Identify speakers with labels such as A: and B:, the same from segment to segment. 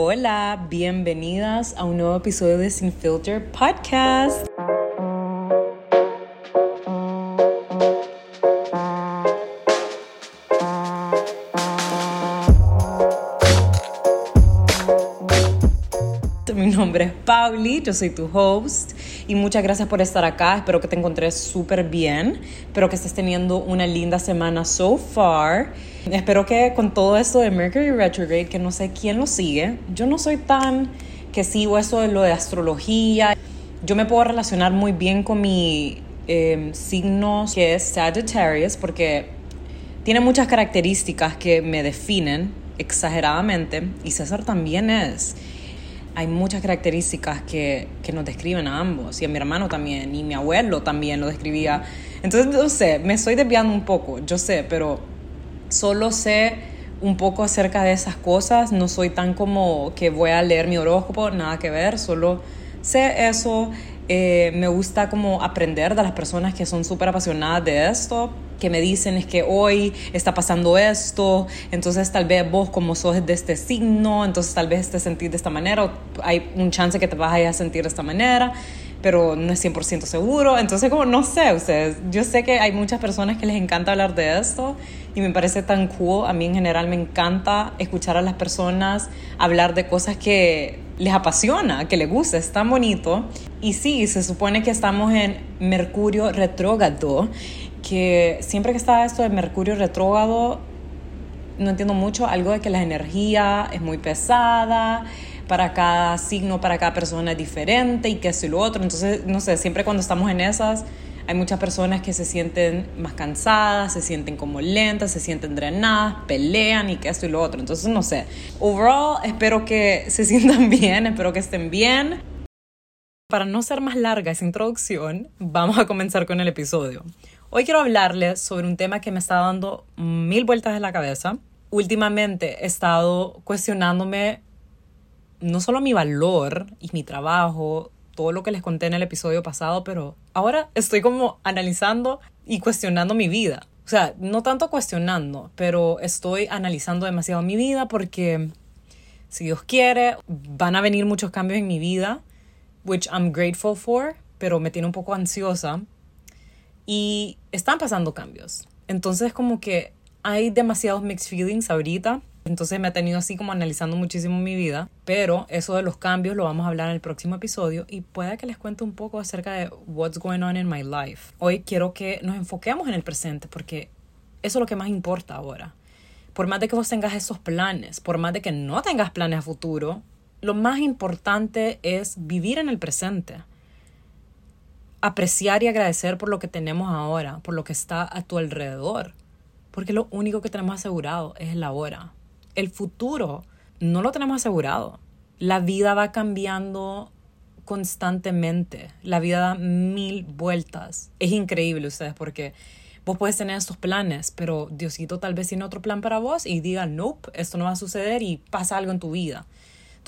A: Hola, bienvenidas a un nuevo episodio de Sin Filter Podcast. Mi nombre es Pauli, yo soy tu host y muchas gracias por estar acá. Espero que te encontres súper bien. Espero que estés teniendo una linda semana so far. Espero que con todo esto de Mercury Retrograde, que no sé quién lo sigue, yo no soy tan que sigo eso de lo de astrología. Yo me puedo relacionar muy bien con mi eh, signo que es Sagittarius porque tiene muchas características que me definen exageradamente y César también es hay muchas características que, que, nos describen a ambos, y a mi hermano también, y mi abuelo también lo describía. Entonces, no sé, me estoy desviando un poco, yo sé, pero solo sé un poco acerca de esas cosas, no soy tan como que voy a leer mi horóscopo, nada que ver, solo sé eso. Eh, me gusta como aprender de las personas que son súper apasionadas de esto, que me dicen es que hoy está pasando esto, entonces tal vez vos como sos de este signo, entonces tal vez te sentís de esta manera, o hay un chance que te vas a sentir de esta manera, pero no es 100% seguro, entonces como no sé ustedes, yo sé que hay muchas personas que les encanta hablar de esto y me parece tan cool, a mí en general me encanta escuchar a las personas hablar de cosas que les apasiona, que les gusta, es tan bonito. Y sí, se supone que estamos en Mercurio retrógrado que siempre que está esto de Mercurio retrógrado, no entiendo mucho, algo de que la energía es muy pesada, para cada signo, para cada persona es diferente y que es lo otro. Entonces, no sé, siempre cuando estamos en esas, hay muchas personas que se sienten más cansadas, se sienten como lentas, se sienten drenadas, pelean y que esto y lo otro. Entonces, no sé. Overall, espero que se sientan bien, espero que estén bien. Para no ser más larga esa introducción, vamos a comenzar con el episodio. Hoy quiero hablarles sobre un tema que me está dando mil vueltas en la cabeza. Últimamente he estado cuestionándome no solo mi valor y mi trabajo, todo lo que les conté en el episodio pasado, pero ahora estoy como analizando y cuestionando mi vida. O sea, no tanto cuestionando, pero estoy analizando demasiado mi vida porque si Dios quiere, van a venir muchos cambios en mi vida, which I'm grateful for, pero me tiene un poco ansiosa y están pasando cambios. Entonces como que hay demasiados mixed feelings ahorita. Entonces me ha tenido así como analizando muchísimo mi vida. Pero eso de los cambios lo vamos a hablar en el próximo episodio. Y pueda que les cuente un poco acerca de what's going on in my life. Hoy quiero que nos enfoquemos en el presente porque eso es lo que más importa ahora. Por más de que vos tengas esos planes, por más de que no tengas planes a futuro, lo más importante es vivir en el presente apreciar y agradecer por lo que tenemos ahora, por lo que está a tu alrededor, porque lo único que tenemos asegurado es el ahora. El futuro no lo tenemos asegurado. La vida va cambiando constantemente, la vida da mil vueltas. Es increíble ustedes porque vos puedes tener estos planes, pero Diosito tal vez tiene otro plan para vos y diga, nope, esto no va a suceder y pasa algo en tu vida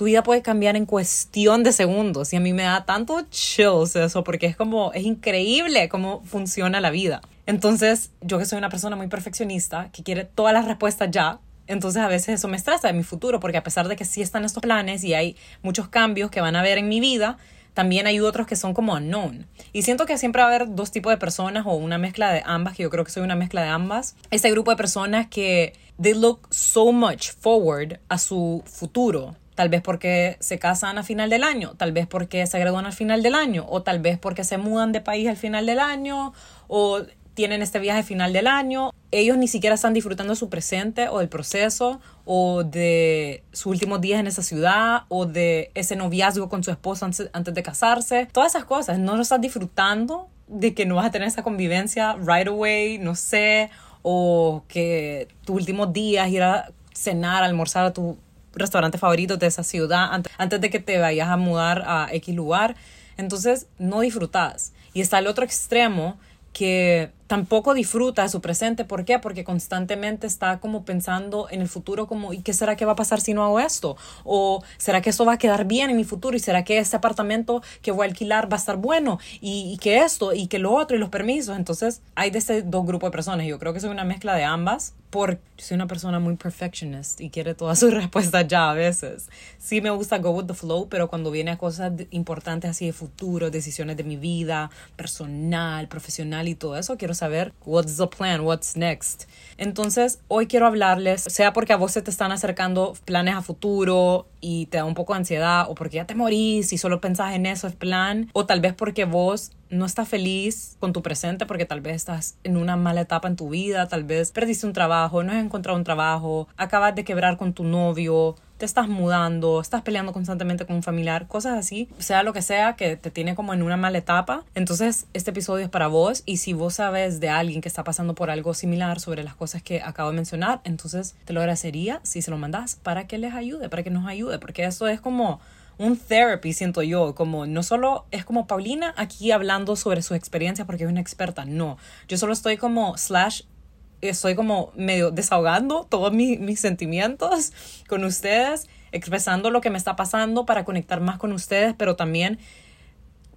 A: tu vida puede cambiar en cuestión de segundos y a mí me da tanto chills eso porque es como, es increíble cómo funciona la vida. Entonces, yo que soy una persona muy perfeccionista, que quiere todas las respuestas ya, entonces a veces eso me estresa de mi futuro porque a pesar de que sí están estos planes y hay muchos cambios que van a haber en mi vida, también hay otros que son como unknown. Y siento que siempre va a haber dos tipos de personas o una mezcla de ambas, que yo creo que soy una mezcla de ambas. Ese grupo de personas que they look so much forward a su futuro tal vez porque se casan a final del año, tal vez porque se gradúan al final del año, o tal vez porque se mudan de país al final del año, o tienen este viaje al final del año. Ellos ni siquiera están disfrutando su presente o del proceso, o de sus últimos días en esa ciudad, o de ese noviazgo con su esposo antes, de casarse. Todas esas cosas, no lo estás disfrutando de que no vas a tener esa convivencia right away, no sé, o que tus últimos días ir a cenar, almorzar a tu restaurante favorito de esa ciudad antes de que te vayas a mudar a X lugar. Entonces no disfrutas. Y está el otro extremo que tampoco disfruta su presente. ¿Por qué? Porque constantemente está como pensando en el futuro como, ¿y qué será que va a pasar si no hago esto? ¿O será que esto va a quedar bien en mi futuro? ¿Y será que este apartamento que voy a alquilar va a estar bueno? ¿Y, que esto? ¿Y que lo otro? ¿Y los permisos? Entonces hay de ese dos grupos de personas. Yo creo que soy una mezcla de ambas porque soy una persona muy perfectionist y quiere todas sus respuestas ya a veces. Sí me gusta go with the flow, pero cuando viene a cosas importantes así de futuro, decisiones de mi vida, personal, profesional y todo eso, quiero saber what's the plan, what's next. Entonces, hoy quiero hablarles, sea porque a vos se te están acercando planes a futuro y te da un poco de ansiedad, o porque ya te morís y solo pensás en eso, es plan, o tal vez porque vos no estás feliz con tu presente porque tal vez estás en una mala etapa en tu vida, tal vez perdiste un trabajo, no has encontrado un trabajo, acabas de quebrar con tu novio, te estás mudando, estás peleando constantemente con un familiar, cosas así, sea lo que sea que te tiene como en una mala etapa. Entonces, este episodio es para vos y si vos sabes de alguien que está pasando por algo similar sobre las cosas que acabo de mencionar, entonces te lo agradecería si se lo mandas para que les ayude, para que nos ayude, porque eso es como un therapy, siento yo, como no solo es como Paulina aquí hablando sobre su experiencia porque es una experta, no, yo solo estoy como slash estoy como medio desahogando todos mis, mis sentimientos con ustedes, expresando lo que me está pasando para conectar más con ustedes, pero también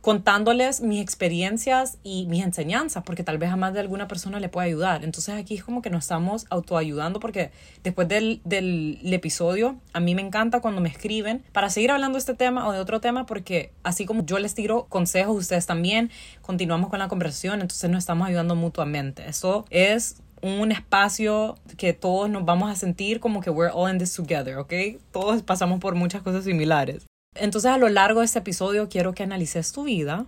A: contándoles mis experiencias y mis enseñanzas, porque tal vez a más de alguna persona le pueda ayudar. Entonces aquí es como que nos estamos autoayudando, porque después del, del episodio, a mí me encanta cuando me escriben para seguir hablando de este tema o de otro tema, porque así como yo les tiro consejos, ustedes también continuamos con la conversación, entonces nos estamos ayudando mutuamente. Eso es un espacio que todos nos vamos a sentir como que we're all in this together, ¿ok? Todos pasamos por muchas cosas similares. Entonces a lo largo de este episodio quiero que analices tu vida,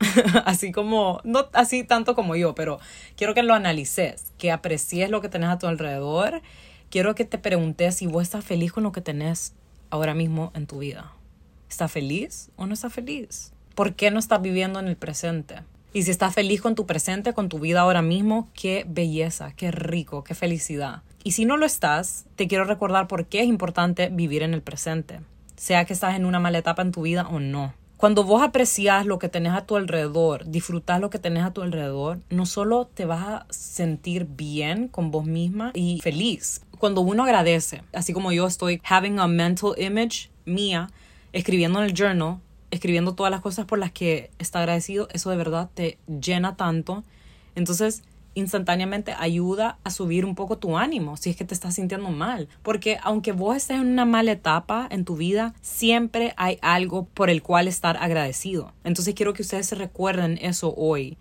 A: así como, no así tanto como yo, pero quiero que lo analices, que aprecies lo que tenés a tu alrededor. Quiero que te preguntes si vos estás feliz con lo que tenés ahora mismo en tu vida. ¿Estás feliz o no estás feliz? ¿Por qué no estás viviendo en el presente? Y si estás feliz con tu presente, con tu vida ahora mismo, qué belleza, qué rico, qué felicidad. Y si no lo estás, te quiero recordar por qué es importante vivir en el presente, sea que estás en una mala etapa en tu vida o no. Cuando vos aprecias lo que tenés a tu alrededor, disfrutas lo que tenés a tu alrededor, no solo te vas a sentir bien con vos misma y feliz. Cuando uno agradece, así como yo estoy having a mental image mía, escribiendo en el journal, escribiendo todas las cosas por las que está agradecido, eso de verdad te llena tanto. Entonces, instantáneamente ayuda a subir un poco tu ánimo si es que te estás sintiendo mal. Porque aunque vos estés en una mala etapa en tu vida, siempre hay algo por el cual estar agradecido. Entonces quiero que ustedes se recuerden eso hoy.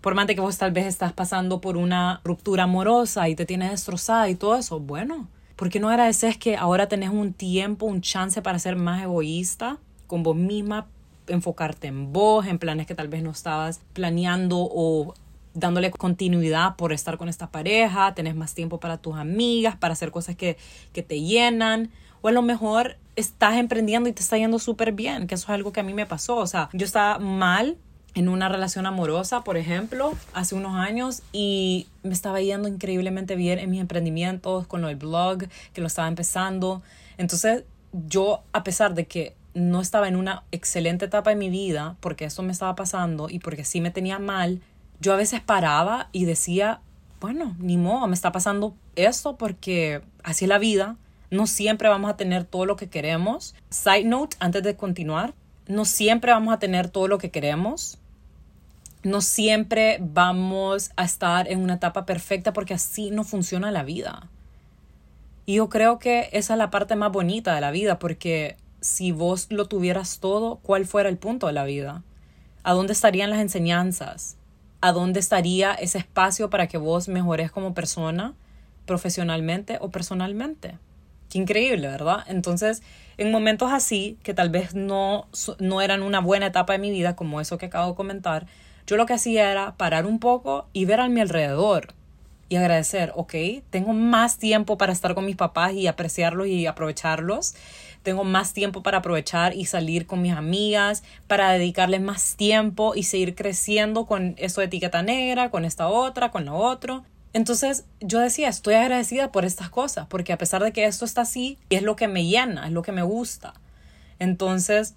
A: Por más de que vos tal vez estás pasando por una ruptura amorosa y te tienes destrozada y todo eso, bueno, ¿por qué no agradeces que ahora tenés un tiempo, un chance para ser más egoísta? Con vos misma, enfocarte en vos, en planes que tal vez no estabas planeando o dándole continuidad por estar con esta pareja, tenés más tiempo para tus amigas, para hacer cosas que, que te llenan, o a lo mejor estás emprendiendo y te está yendo súper bien, que eso es algo que a mí me pasó, o sea, yo estaba mal en una relación amorosa, por ejemplo, hace unos años y me estaba yendo increíblemente bien en mis emprendimientos, con del blog, que lo estaba empezando. Entonces, yo, a pesar de que no estaba en una excelente etapa de mi vida, porque eso me estaba pasando y porque sí me tenía mal, yo a veces paraba y decía, bueno, ni modo, me está pasando esto porque así es la vida, no siempre vamos a tener todo lo que queremos. Side note, antes de continuar, no siempre vamos a tener todo lo que queremos. No siempre vamos a estar en una etapa perfecta porque así no funciona la vida. Y yo creo que esa es la parte más bonita de la vida porque si vos lo tuvieras todo, ¿cuál fuera el punto de la vida? ¿A dónde estarían las enseñanzas? ¿A dónde estaría ese espacio para que vos mejores como persona, profesionalmente o personalmente? Qué increíble, ¿verdad? Entonces, en momentos así, que tal vez no, no eran una buena etapa de mi vida, como eso que acabo de comentar, yo lo que hacía era parar un poco y ver a mi alrededor y agradecer, ok, tengo más tiempo para estar con mis papás y apreciarlos y aprovecharlos tengo más tiempo para aprovechar y salir con mis amigas, para dedicarles más tiempo y seguir creciendo con esto de etiqueta negra, con esta otra, con lo otro. Entonces yo decía, estoy agradecida por estas cosas, porque a pesar de que esto está así, es lo que me llena, es lo que me gusta. Entonces,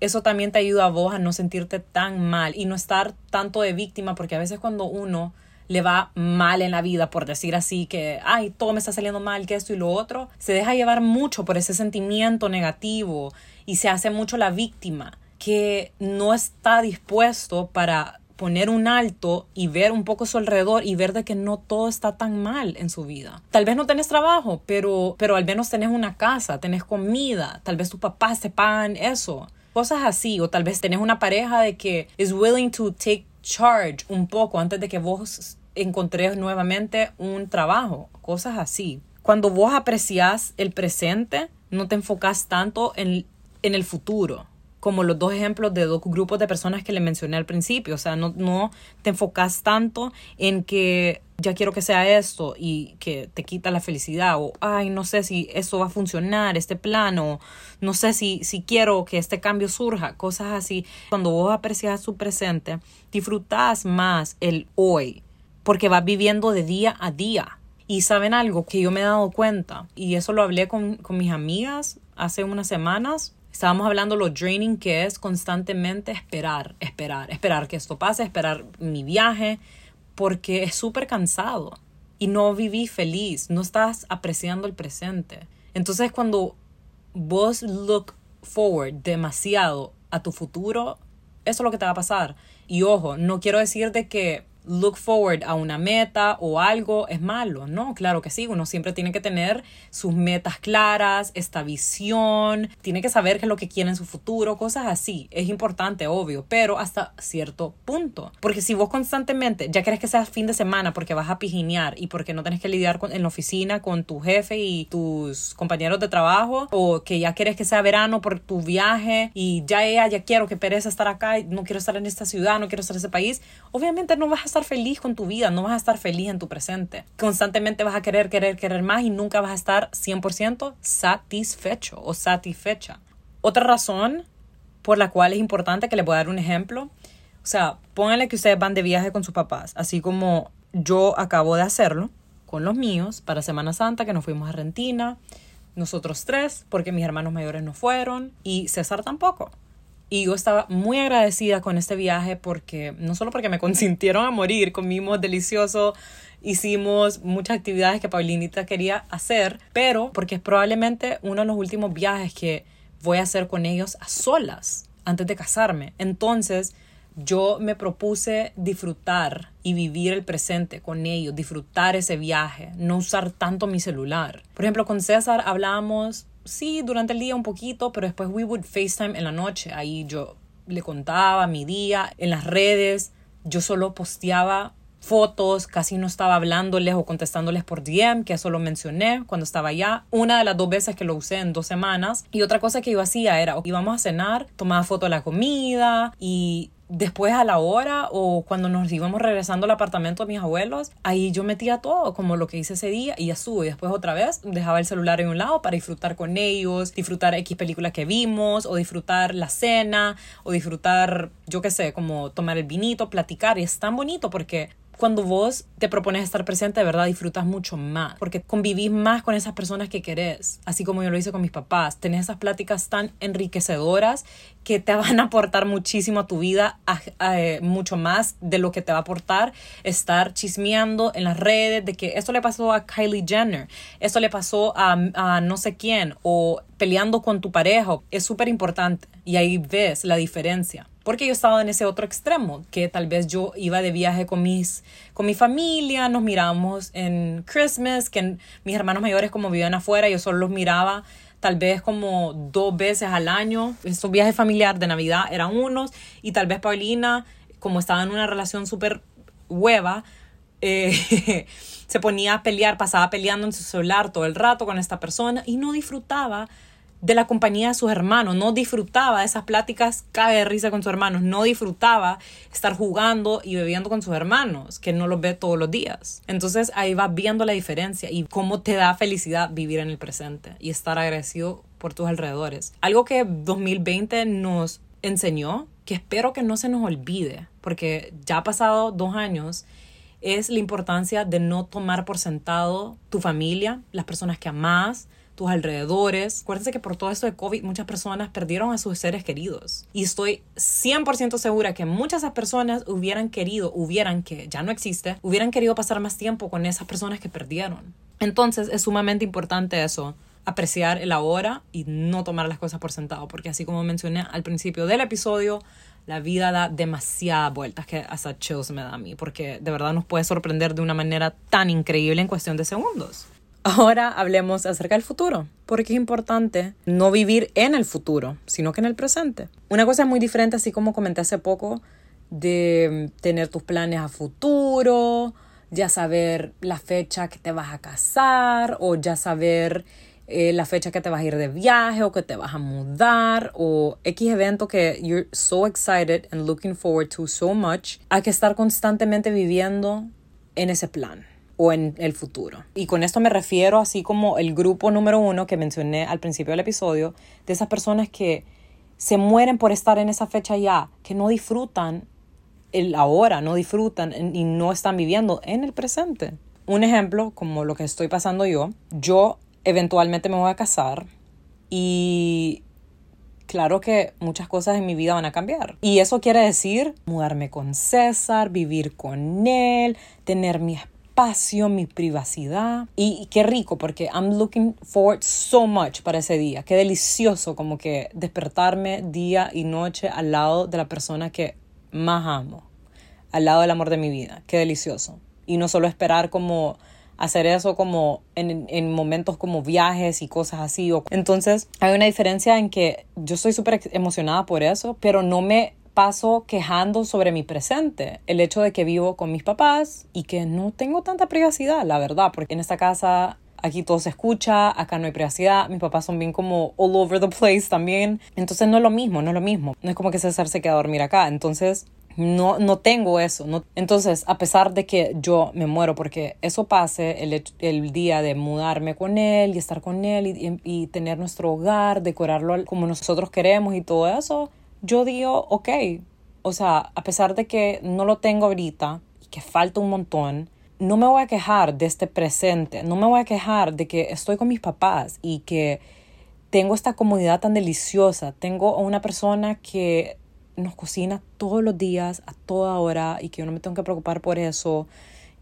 A: eso también te ayuda a vos a no sentirte tan mal y no estar tanto de víctima, porque a veces cuando uno le va mal en la vida, por decir así, que, ay, todo me está saliendo mal, que esto y lo otro, se deja llevar mucho por ese sentimiento negativo y se hace mucho la víctima, que no está dispuesto para poner un alto y ver un poco su alrededor y ver de que no todo está tan mal en su vida. Tal vez no tenés trabajo, pero, pero al menos tenés una casa, tenés comida, tal vez tus papás te pagan eso. Cosas así, o tal vez tenés una pareja de que is willing to take charge un poco antes de que vos encontrés nuevamente un trabajo, cosas así. Cuando vos apreciás el presente, no te enfocas tanto en, en el futuro como los dos ejemplos de dos grupos de personas que le mencioné al principio. O sea, no, no te enfocas tanto en que ya quiero que sea esto y que te quita la felicidad o, ay, no sé si esto va a funcionar, este plan, o no sé si, si quiero que este cambio surja, cosas así. Cuando vos aprecias su presente, disfrutas más el hoy, porque vas viviendo de día a día. Y saben algo que yo me he dado cuenta, y eso lo hablé con, con mis amigas hace unas semanas, Estábamos hablando lo draining que es constantemente esperar, esperar, esperar que esto pase, esperar mi viaje, porque es súper cansado y no viví feliz, no estás apreciando el presente. Entonces cuando vos look forward demasiado a tu futuro, eso es lo que te va a pasar. Y ojo, no quiero decir de que look forward a una meta o algo es malo. No, claro que sí, uno siempre tiene que tener sus metas claras, esta visión, tiene que saber qué es lo que quiere en su futuro, cosas así. Es importante, obvio, pero hasta cierto punto. Porque si vos constantemente ya querés que sea fin de semana porque vas a pijinear y porque no tenés que lidiar con, en la oficina con tu jefe y tus compañeros de trabajo, o que ya quieres que sea verano por tu viaje y ya ella, ya quiero que pereza estar acá, no quiero estar en esta ciudad, no quiero estar en ese país, obviamente no vas a estar feliz con tu vida, no vas a estar feliz en tu presente. Constantemente vas a querer, querer, querer más y nunca vas a estar 100% satisfecho o satisfecha. Otra razón por la cual es importante que le voy a dar un ejemplo, o sea, pónganle que ustedes van de viaje con sus papás, así como yo acabo de hacerlo con los míos para Semana Santa, que nos fuimos a Argentina, nosotros tres, porque mis hermanos mayores no fueron y César tampoco. Y yo estaba muy agradecida con este viaje porque no solo porque me consintieron a morir, comimos delicioso, hicimos muchas actividades que Paulinita quería hacer, pero porque es probablemente uno de los últimos viajes que voy a hacer con ellos a solas antes de casarme. Entonces, yo me propuse disfrutar y vivir el presente con ellos, disfrutar ese viaje, no usar tanto mi celular. Por ejemplo, con César hablábamos sí, durante el día un poquito, pero después we would FaceTime en la noche. Ahí yo le contaba mi día en las redes. Yo solo posteaba fotos, casi no estaba hablándoles o contestándoles por DM, que eso lo mencioné cuando estaba allá. Una de las dos veces que lo usé en dos semanas. Y otra cosa que yo hacía era, íbamos a cenar, tomaba foto de la comida y después a la hora o cuando nos íbamos regresando al apartamento de mis abuelos, ahí yo metía todo, como lo que hice ese día, y ya subo. Y después otra vez dejaba el celular en un lado para disfrutar con ellos, disfrutar X películas que vimos, o disfrutar la cena, o disfrutar, yo qué sé, como tomar el vinito, platicar. Y es tan bonito porque cuando vos te propones estar presente, de verdad disfrutas mucho más, porque convivís más con esas personas que querés, así como yo lo hice con mis papás. Tenés esas pláticas tan enriquecedoras que te van a aportar muchísimo a tu vida, eh, mucho más de lo que te va a aportar estar chismeando en las redes de que esto le pasó a Kylie Jenner, esto le pasó a, a no sé quién, o peleando con tu pareja. Es súper importante y ahí ves la diferencia porque yo estaba en ese otro extremo, que tal vez yo iba de viaje con, mis, con mi familia, nos mirábamos en Christmas, que mis hermanos mayores como vivían afuera, yo solo los miraba tal vez como dos veces al año. Estos viajes familiares de Navidad eran unos y tal vez Paulina, como estaba en una relación súper hueva, eh, se ponía a pelear, pasaba peleando en su celular todo el rato con esta persona y no disfrutaba de la compañía de sus hermanos, no disfrutaba de esas pláticas cae de risa con sus hermanos, no disfrutaba estar jugando y bebiendo con sus hermanos, que no los ve todos los días. Entonces ahí vas viendo la diferencia y cómo te da felicidad vivir en el presente y estar agradecido por tus alrededores. Algo que 2020 nos enseñó, que espero que no se nos olvide, porque ya ha pasado dos años, es la importancia de no tomar por sentado tu familia, las personas que amas, tus alrededores. Acuérdense que por todo esto de COVID muchas personas perdieron a sus seres queridos. Y estoy 100% segura que muchas de esas personas hubieran querido, hubieran que ya no existe, hubieran querido pasar más tiempo con esas personas que perdieron. Entonces es sumamente importante eso, apreciar el ahora y no tomar las cosas por sentado, porque así como mencioné al principio del episodio, la vida da demasiadas vueltas que hasta chills me da a mí, porque de verdad nos puede sorprender de una manera tan increíble en cuestión de segundos. Ahora hablemos acerca del futuro, porque es importante no vivir en el futuro, sino que en el presente. Una cosa muy diferente, así como comenté hace poco, de tener tus planes a futuro, ya saber la fecha que te vas a casar o ya saber eh, la fecha que te vas a ir de viaje o que te vas a mudar o X evento que you're so excited and looking forward to so much, hay que estar constantemente viviendo en ese plan o en el futuro. Y con esto me refiero así como el grupo número uno que mencioné al principio del episodio, de esas personas que se mueren por estar en esa fecha ya, que no disfrutan el ahora, no disfrutan y no están viviendo en el presente. Un ejemplo, como lo que estoy pasando yo, yo eventualmente me voy a casar y claro que muchas cosas en mi vida van a cambiar. Y eso quiere decir mudarme con César, vivir con él, tener mi espacio, mi privacidad. Y, qué rico, porque I'm looking forward so much para ese día. Qué delicioso como que despertarme día y noche al lado de la persona que más amo. Al lado del amor de mi vida. Qué delicioso. Y no solo esperar como hacer eso como en, en, momentos como viajes y cosas así. Entonces hay una diferencia en que yo estoy súper emocionada por eso, pero no me paso quejando sobre mi presente, el hecho de que vivo con mis papás y que no tengo tanta privacidad, la verdad, porque en esta casa aquí todo se escucha, acá no hay privacidad, mis papás son bien como all over the place también, entonces no es lo mismo, no es lo mismo, no es como que César se queda a dormir acá, entonces no, no tengo eso. No. Entonces, a pesar de que yo me muero porque eso pase, el, el día de mudarme con él y estar con él y, y, tener nuestro hogar, decorarlo como nosotros queremos y todo eso, yo digo, ok, o sea, a pesar de que no lo tengo ahorita y que falta un montón, no me voy a quejar de este presente, no me voy a quejar de que estoy con mis papás y que tengo esta comodidad tan deliciosa, tengo a una persona que nos cocina todos los días, a toda hora, y que yo no me tengo que preocupar por eso,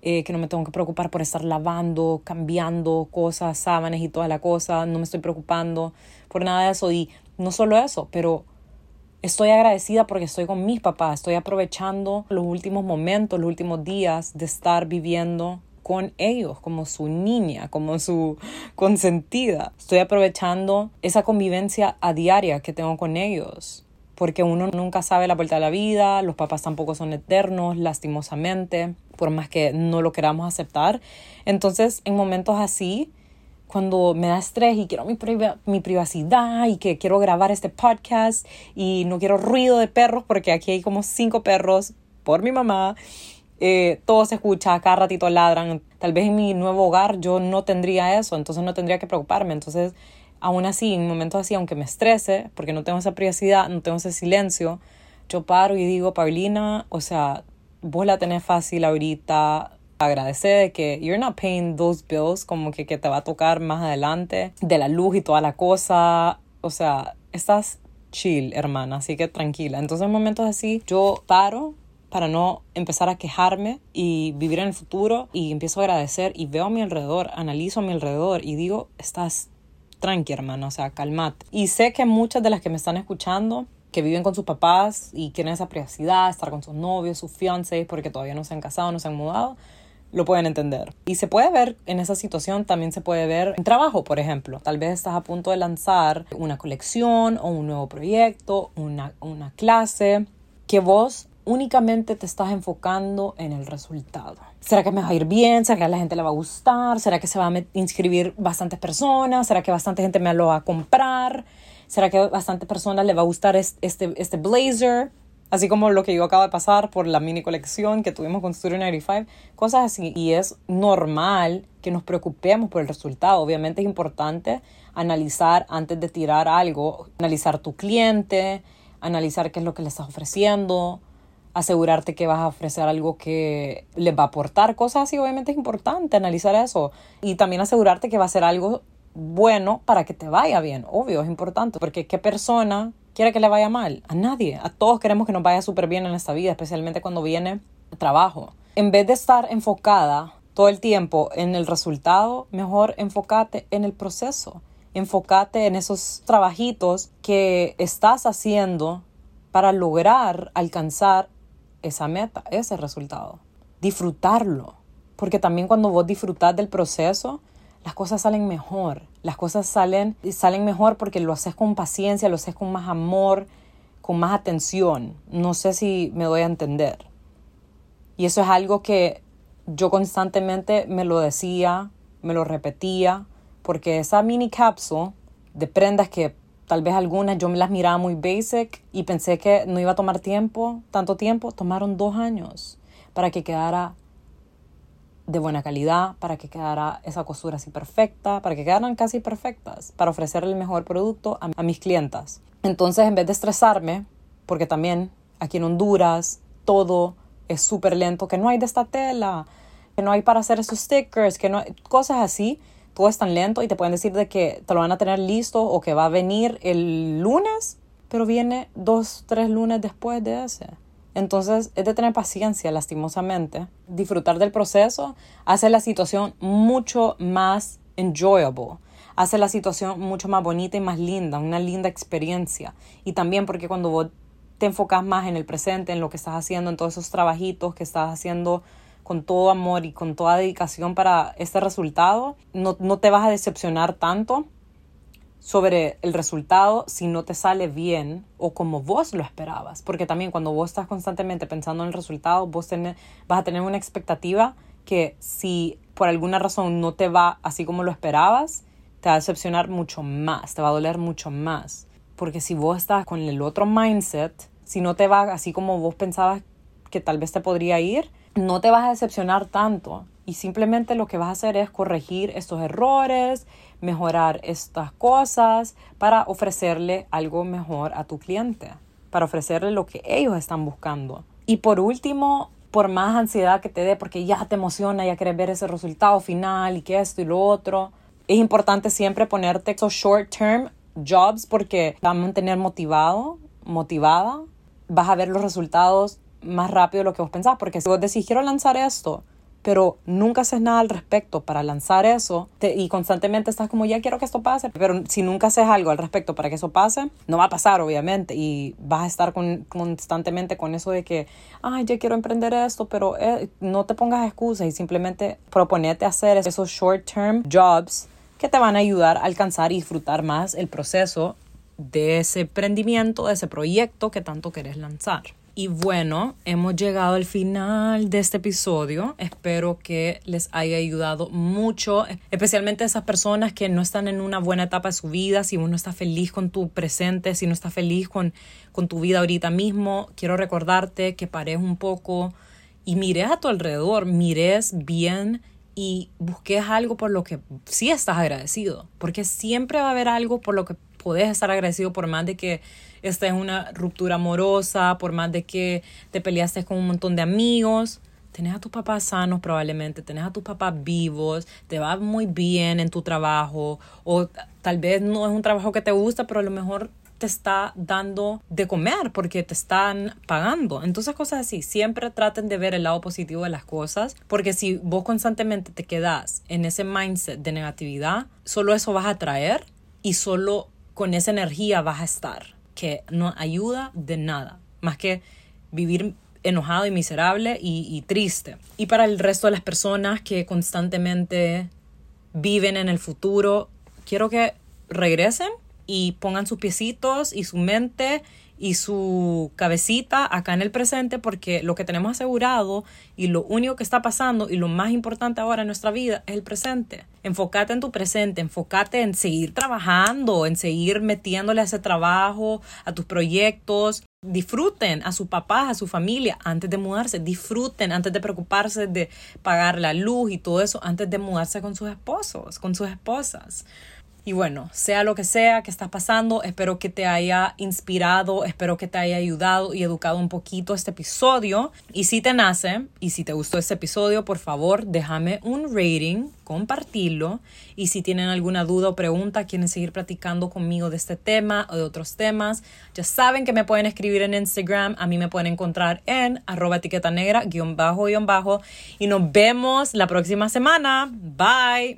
A: eh, que no me tengo que preocupar por estar lavando, cambiando cosas, sábanas y toda la cosa, no me estoy preocupando por nada de eso. Y no solo eso, pero Estoy agradecida porque estoy con mis papás, estoy aprovechando los últimos momentos, los últimos días de estar viviendo con ellos, como su niña, como su consentida. Estoy aprovechando esa convivencia a diaria que tengo con ellos, porque uno nunca sabe la vuelta de la vida, los papás tampoco son eternos, lastimosamente, por más que no lo queramos aceptar. Entonces, en momentos así, cuando me da estrés y quiero mi, mi privacidad y que quiero grabar este podcast y no quiero ruido de perros porque aquí hay como cinco perros por mi mamá. Eh, todo se escucha, cada ratito ladran. Tal vez en mi nuevo hogar yo no tendría eso, entonces no tendría que preocuparme. Entonces, aún así, en momentos así, aunque me estrese, porque no tengo esa privacidad, no tengo ese silencio, yo paro y digo, Paulina, o sea, vos la tenés fácil ahorita, agradecer de que you're not paying those bills como que, que te va a tocar más adelante de la luz y toda la cosa o sea estás chill hermana así que tranquila entonces en momentos así yo paro para no empezar a quejarme y vivir en el futuro y empiezo a agradecer y veo a mi alrededor, analizo a mi alrededor y digo, estás tranqui hermana, o sea, calmate. Y sé que muchas de las que me están escuchando que viven con sus papás y quieren esa privacidad, estar con sus novios, sus fiancés, porque todavía no se han casado, no se han mudado, lo pueden entender. Y se puede ver en esa situación, también se puede ver en trabajo, por ejemplo. Tal vez estás a punto de lanzar una colección o un nuevo proyecto, una, una clase, que vos únicamente te estás enfocando en el resultado. ¿Será que me va a ir bien? ¿Será que a la gente le va a gustar? ¿Será que se va a inscribir bastantes personas? ¿Será que bastante gente me lo va a comprar? ¿Será que a bastantes personas le va a gustar este, este blazer? Así como lo que yo acabo de pasar por la mini colección que tuvimos con Studio 95, cosas así. Y es normal que nos preocupemos por el resultado. Obviamente es importante analizar antes de tirar algo, analizar tu cliente, analizar qué es lo que le estás ofreciendo, asegurarte que vas a ofrecer algo que les va a aportar, cosas así. Obviamente es importante analizar eso. Y también asegurarte que va a ser algo bueno para que te vaya bien. Obvio, es importante, porque ¿qué persona quiere que le vaya mal? A nadie. A todos queremos que nos vaya súper bien en esta vida, especialmente cuando viene trabajo. En vez de estar enfocada todo el tiempo en el resultado, mejor enfócate en el proceso. Enfócate en esos trabajitos que estás haciendo para lograr alcanzar esa meta, ese resultado. Disfrutarlo. Porque también cuando vos disfrutas del proceso, las cosas salen mejor. Las cosas salen, salen mejor porque lo haces con paciencia, lo haces con más amor, con más atención. No sé si me doy a entender. Y eso es algo que yo constantemente me lo decía, me lo repetía, porque esa mini capsule de prendas que tal vez algunas yo me las miraba muy basic y pensé que no iba a tomar tiempo, tanto tiempo, tomaron dos años para que quedara de buena calidad, para que quedara esa costura así perfecta, para que quedaran casi perfectas, para ofrecer el mejor producto a, mis clientas. Entonces, en vez de estresarme, porque también aquí en Honduras todo es súper lento, que no hay de esta tela, que no hay para hacer esos stickers, que no hay, cosas así. Todo es tan lento y te pueden decir de que te lo van a tener listo o que va a venir el lunes, pero viene dos, tres lunes después de ese. Entonces es de tener paciencia, lastimosamente. Disfrutar del proceso hace la situación mucho más enjoyable. Hace la situación mucho más bonita y más linda, una linda experiencia. Y también porque cuando vos te enfocas más en el presente, en lo que estás haciendo, en todos esos trabajitos que estás haciendo con todo amor y con toda dedicación para este resultado, no, no te vas a decepcionar tanto sobre el resultado si no te sale bien o como vos lo esperabas. Porque también cuando vos estás constantemente pensando en el resultado, vos vas a tener una expectativa que si por alguna razón no te va así como lo esperabas, te va a decepcionar mucho más, te va a doler mucho más. Porque si vos estás con el otro mindset, si no te va así como vos pensabas que tal vez te podría ir, no te vas a decepcionar tanto. Y simplemente lo que vas a hacer es corregir estos errores, mejorar estas cosas para ofrecerle algo mejor a tu cliente, para ofrecerle lo que ellos están buscando. Y por último, por más ansiedad que te dé, porque ya te emociona, ya quieres ver ese resultado final y que esto y lo otro, es importante siempre ponerte esos short term jobs porque va a mantener motivado, motivada, vas a ver los resultados más rápido de lo que vos pensás, porque si vos decís lanzar esto, pero nunca haces nada al respecto para lanzar eso y constantemente estás como ya quiero que esto pase, pero si nunca haces algo al respecto para que eso pase, no va a pasar obviamente y vas a estar constantemente con eso de que, ay, ya quiero emprender esto, pero eh, no te pongas excusas y simplemente proponete hacer esos short term jobs que te van a ayudar a alcanzar y disfrutar más el proceso de ese emprendimiento, de ese proyecto que tanto querés lanzar. Y bueno, hemos llegado al final de este episodio. Espero que les haya ayudado mucho, especialmente a esas personas que no están en una buena etapa de su vida. Si uno está feliz con tu presente, si no está feliz con, con tu vida ahorita mismo, quiero recordarte que pares un poco y mires a tu alrededor, mires bien y busques algo por lo que sí estás agradecido, porque siempre va a haber algo por lo que puedes estar agradecido por más de que estés en una ruptura amorosa, por más de que te peleaste con un montón de amigos. Tenés a tus papás sanos probablemente, tenés a tus papás vivos, te va muy bien en tu trabajo o tal vez no es un trabajo que te gusta, pero a lo mejor te está dando de comer porque te están pagando. Entonces cosas así, siempre traten de ver el lado positivo de las cosas porque si vos constantemente te quedas en ese mindset de negatividad, solo eso vas a traer y solo con esa energía vas a estar, que no ayuda de nada, más que vivir enojado y miserable y, y triste. Y para el resto de las personas que constantemente viven en el futuro, quiero que regresen y pongan sus piecitos y su mente y su cabecita acá en el presente porque lo que tenemos asegurado y lo único que está pasando y lo más importante ahora en nuestra vida es el presente. Enfócate en tu presente, enfócate en seguir trabajando, en seguir metiéndole a ese trabajo, a tus proyectos. Disfruten a sus papás, a su familia antes de mudarse. Disfruten antes de preocuparse de pagar la luz y todo eso antes de mudarse con sus esposos, con sus esposas Y bueno, sea lo que sea que estás pasando, espero que te haya inspirado, espero que te haya ayudado y educado un poquito este episodio. Y si te nace y si te gustó este episodio, por favor, déjame un rating, compartirlo. Y si tienen alguna duda o pregunta, quieren seguir platicando conmigo de este tema o de otros temas, ya saben que me pueden escribir en Instagram. A mí me pueden encontrar en arroba etiqueta negra, guion bajo, guion bajo. Y nos vemos la próxima semana. Bye.